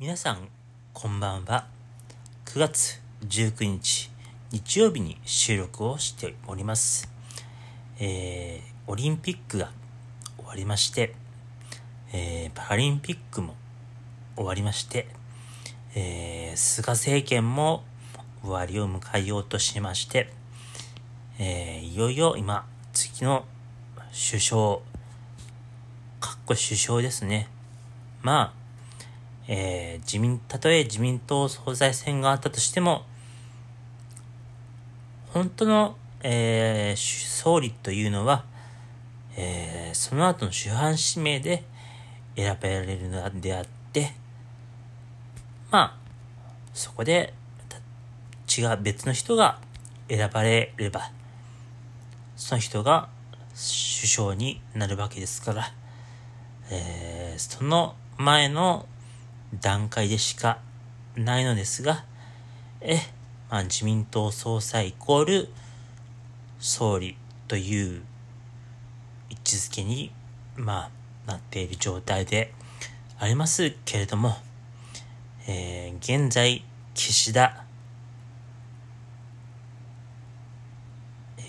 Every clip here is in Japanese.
皆さん、こんばんは。9月19日、日曜日に収録をしております。えー、オリンピックが終わりまして、えー、パラリンピックも終わりまして、えー、菅政権も終わりを迎えようとしまして、えー、いよいよ今、次の首相、かっこ首相ですね。まあ、えー、自民、たとえ自民党総裁選があったとしても、本当の、えー、総理というのは、えー、その後の主犯指名で選べられるのであって、まあ、そこで、違う別の人が選ばれれば、その人が首相になるわけですから、えー、その前の段階でしかないのですが、え、まあ、自民党総裁イコール総理という位置づけに、まあ、なっている状態でありますけれども、えー、現在、岸田、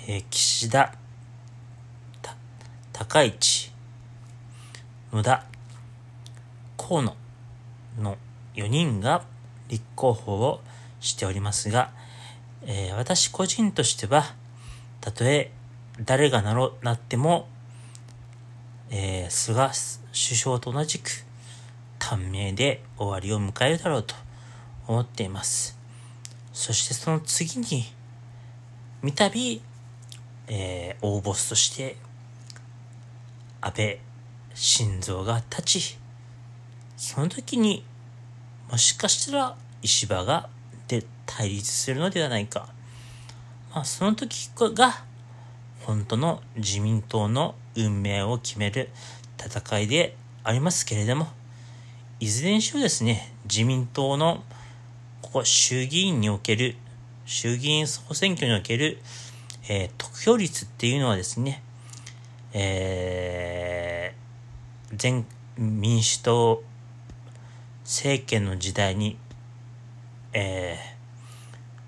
えー、岸田、高市、野田、河野、の4人が立候補をしておりますが、えー、私個人としては、たとえ誰がなろなっても、えー、菅首相と同じく短命で終わりを迎えるだろうと思っています。そしてその次に、三度、えー、大ボスとして安倍晋三が立ち、その時に、もしかしたら石破がで対立するのではないか。まあ、その時が、本当の自民党の運命を決める戦いでありますけれども、いずれにしろですね、自民党のここ衆議院における、衆議院総選挙における、えー、得票率っていうのはですね、えー、全民主党政権の時代に、え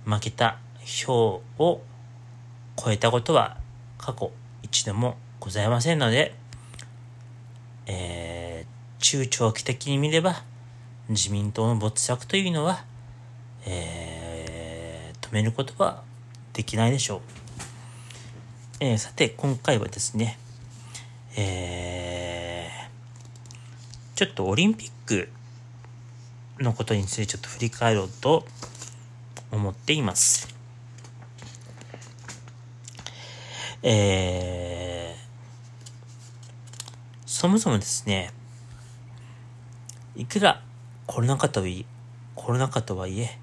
ー、負けた票を超えたことは過去一度もございませんので、えー、中長期的に見れば自民党の没落というのは、えー、止めることはできないでしょう。えー、さて、今回はですね、えー、ちょっとオリンピックのことについてちょっと振り返ろうと思っています。えー、そもそもですね、いくらコロナ禍といい、コロナ禍とはいえ、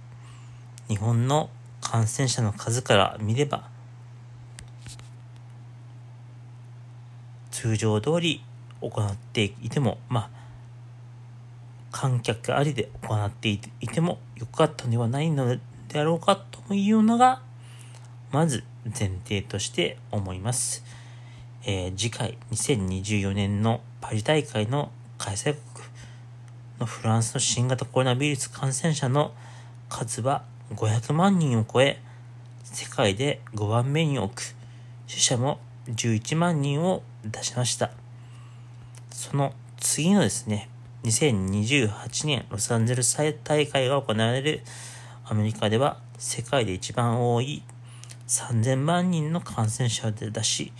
日本の感染者の数から見れば、通常通り行っていても、まあ、観客ありで行っていてもよかったのではないのであろうかというのが、まず前提として思います。えー、次回2024年のパリ大会の開催国のフランスの新型コロナウイルス感染者の数は500万人を超え、世界で5番目に多く、死者も11万人を出しました。その次のですね、2028年ロサンゼルス大会が行われるアメリカでは世界で一番多い3000万人の感染者を出し、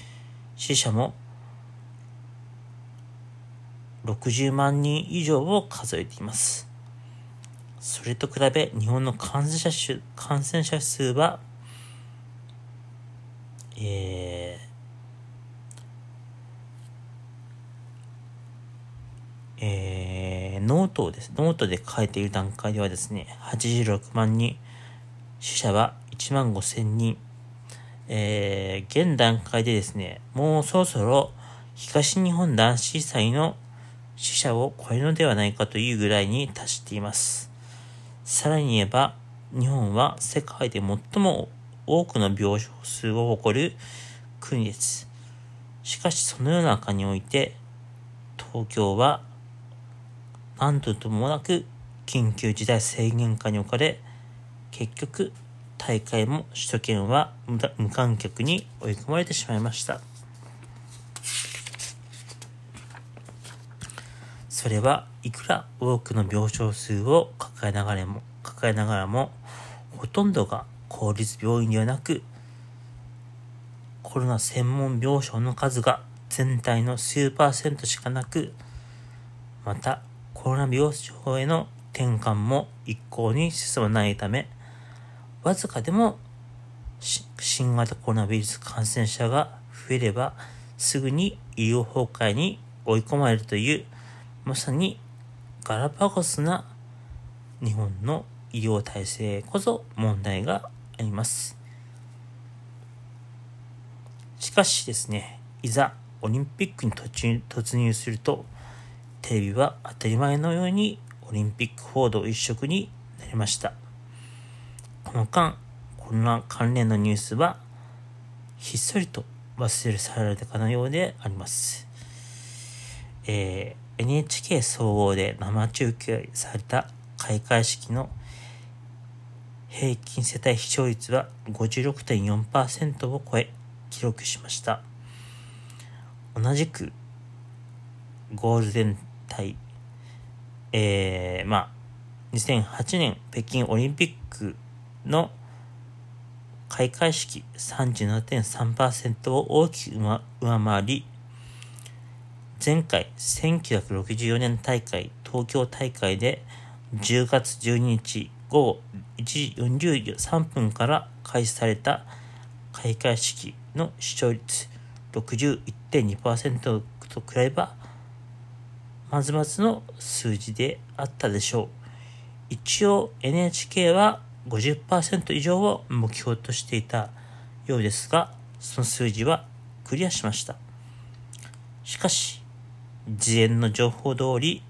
死者も60万人以上を数えています。それと比べ日本の感染者数感染者数は、えー、えー、ノートをです、ノートで書いている段階ではですね、86万人、死者は1万5千人、えー、現段階でですね、もうそろそろ東日本大震災の死者を超えるのではないかというぐらいに達しています。さらに言えば、日本は世界で最も多くの病床数を誇る国です。しかしそのような中において、東京は何とともなく緊急事態宣言下に置かれ、結局、大会も首都圏は無観客に追い込まれてしまいました。それはいくら多くの病床数を抱えながらも、抱えながらも、ほとんどが公立病院ではなく、コロナ専門病床の数が全体の数パーセントしかなく、またコロナ病床への転換も一向に進まないため、わずかでも新型コロナウイルス感染者が増えれば、すぐに医療崩壊に追い込まれるという、まさにガラパゴスな日本の医療体制こそ問題があります。しかしですね、いざオリンピックに突入すると、テレビは当たり前のようにオリンピック報道一色になりました。この間、コロナ関連のニュースは、ひっそりと忘れ去られたかのようであります。えー、NHK 総合で生中継された開会式の平均世帯視聴率は56.4%を超え記録しました。同じくゴールデン帯、えー、まあ、2008年北京オリンピックの開会式37.3%を大きく上回り、前回1964年大会東京大会で10月12日午後1時43分から開始された開会式の視聴率61.2%と比べばまずまずの数字であったでしょう。一応 NHK は50%以上を目標としていたようですが、その数字はクリアしました。しかし、事前の情報通り、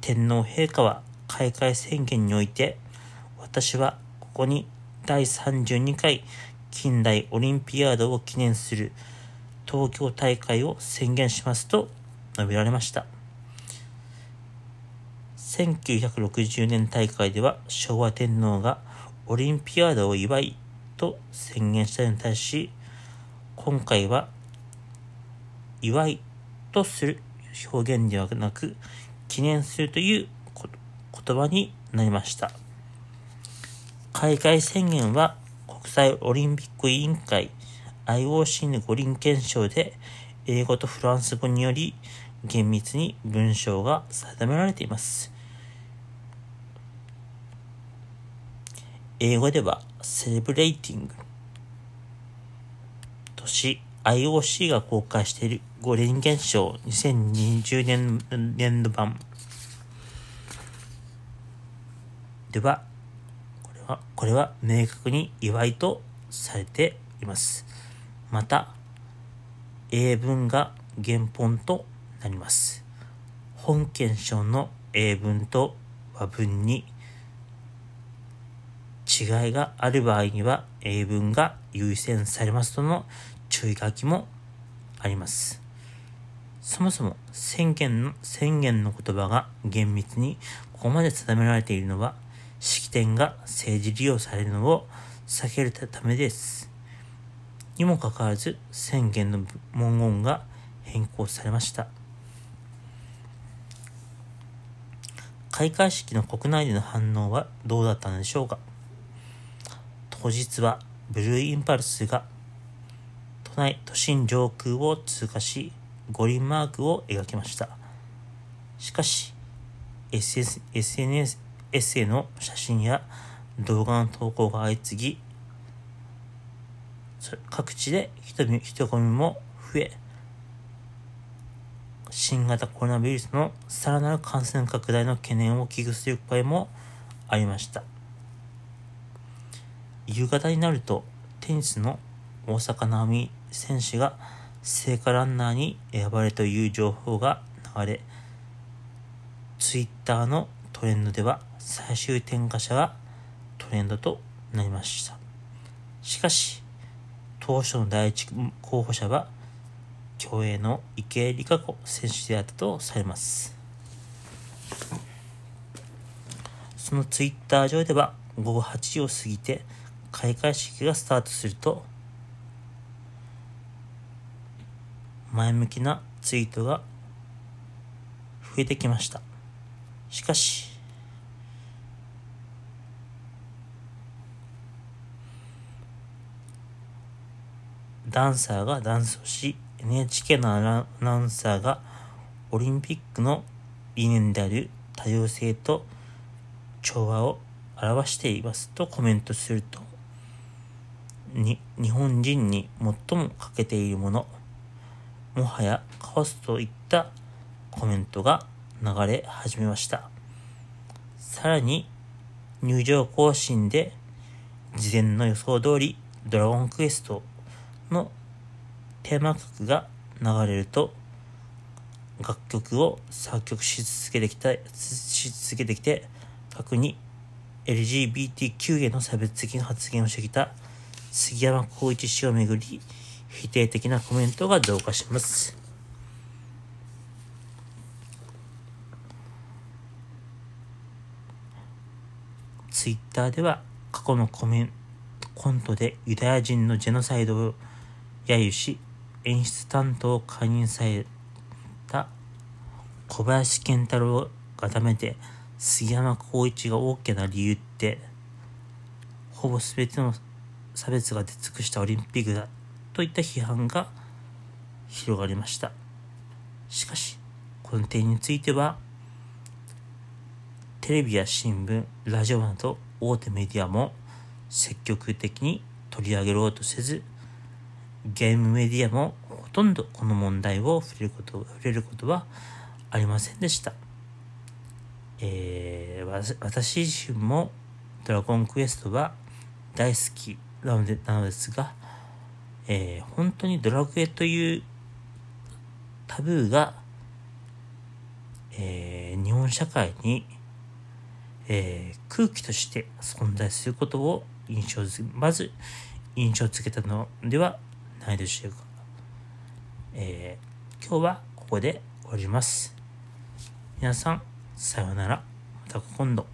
天皇陛下は開会宣言において、私はここに第32回近代オリンピアードを記念する東京大会を宣言しますと述べられました。1960年大会では昭和天皇がオリンピアードを祝いと宣言したのに対し、今回は祝いとする表現ではなく、記念するという言葉になりました。開会宣言は国際オリンピック委員会 IOC の五輪憲章で英語とフランス語により厳密に文章が定められています。英語ではセレブレイティング。とし IOC が公開している五輪現象。2020年年度版。ではこれはこれは明確に祝いとされています。また英文が原本となります本憲章の英文と和文に違いがある場合には英文が優先されますとの注意書きもあります。そもそも宣言の宣言の言葉が厳密にここまで定められているのは式典が政治利用されるのを避けるためです。にもかかわらず宣言の文言が変更されました。開会式の国内での反応はどうだったのでしょうか？当日はブルーインパルスが都内都心上空を通過し五輪マークを描きました。しかし SS SNS への写真や動画の投稿が相次ぎ各地で人人混みも増え新型コロナウイルスのさらなる感染拡大の懸念を危惧する声もありました。夕方になるとテニスの大坂なおみ選手が聖火ランナーに選ばれという情報が流れ、ツイッターのトレンドでは最終点火者がトレンドとなりました。しかし、当初の第一候補者は競泳の池江璃花子選手であったとされます。そのツイッター上では午後8時を過ぎて開会式がスタートすると前向きなツイートが増えてきましたしかしダンサーがダンスをし NHK のアナウンサーがオリンピックの理念である多様性と調和を表していますとコメントすると。に日本人に最も欠けているもの。もはやカオスといったコメントが流れ始めました。さらに入場行進で事前の予想通りドラゴンクエストのテーマ曲が流れると楽曲を作曲し続けてきたし続けてきて過に LGBTQ への差別的な発言をしてきた杉山浩一氏をめぐり否定的なコメントが増加します。ツイッターでは過去のコメンコントでユダヤ人のジェノサイドを揶揄し演出担当を解任された小林健太郎がダメで杉山浩一が大きな理由ってほぼ全ての差別が出尽くしたオリンピックだといった批判が広がりました。しかしこの点についてはテレビや新聞ラジオなど大手メディアも積極的に取り上げろうとせずゲームメディアもほとんどこの問題を触れること触れることはありませんでした。えー、私自身もドラゴンクエストは大好きなのでなのですが、えー、本当にドラクエというタブーが、えー、日本社会に、えー、空気として存在することを印象づまず印象づけたのではないでしょうか。えー、今日はここで終わります。皆さん、さようなら。また今度。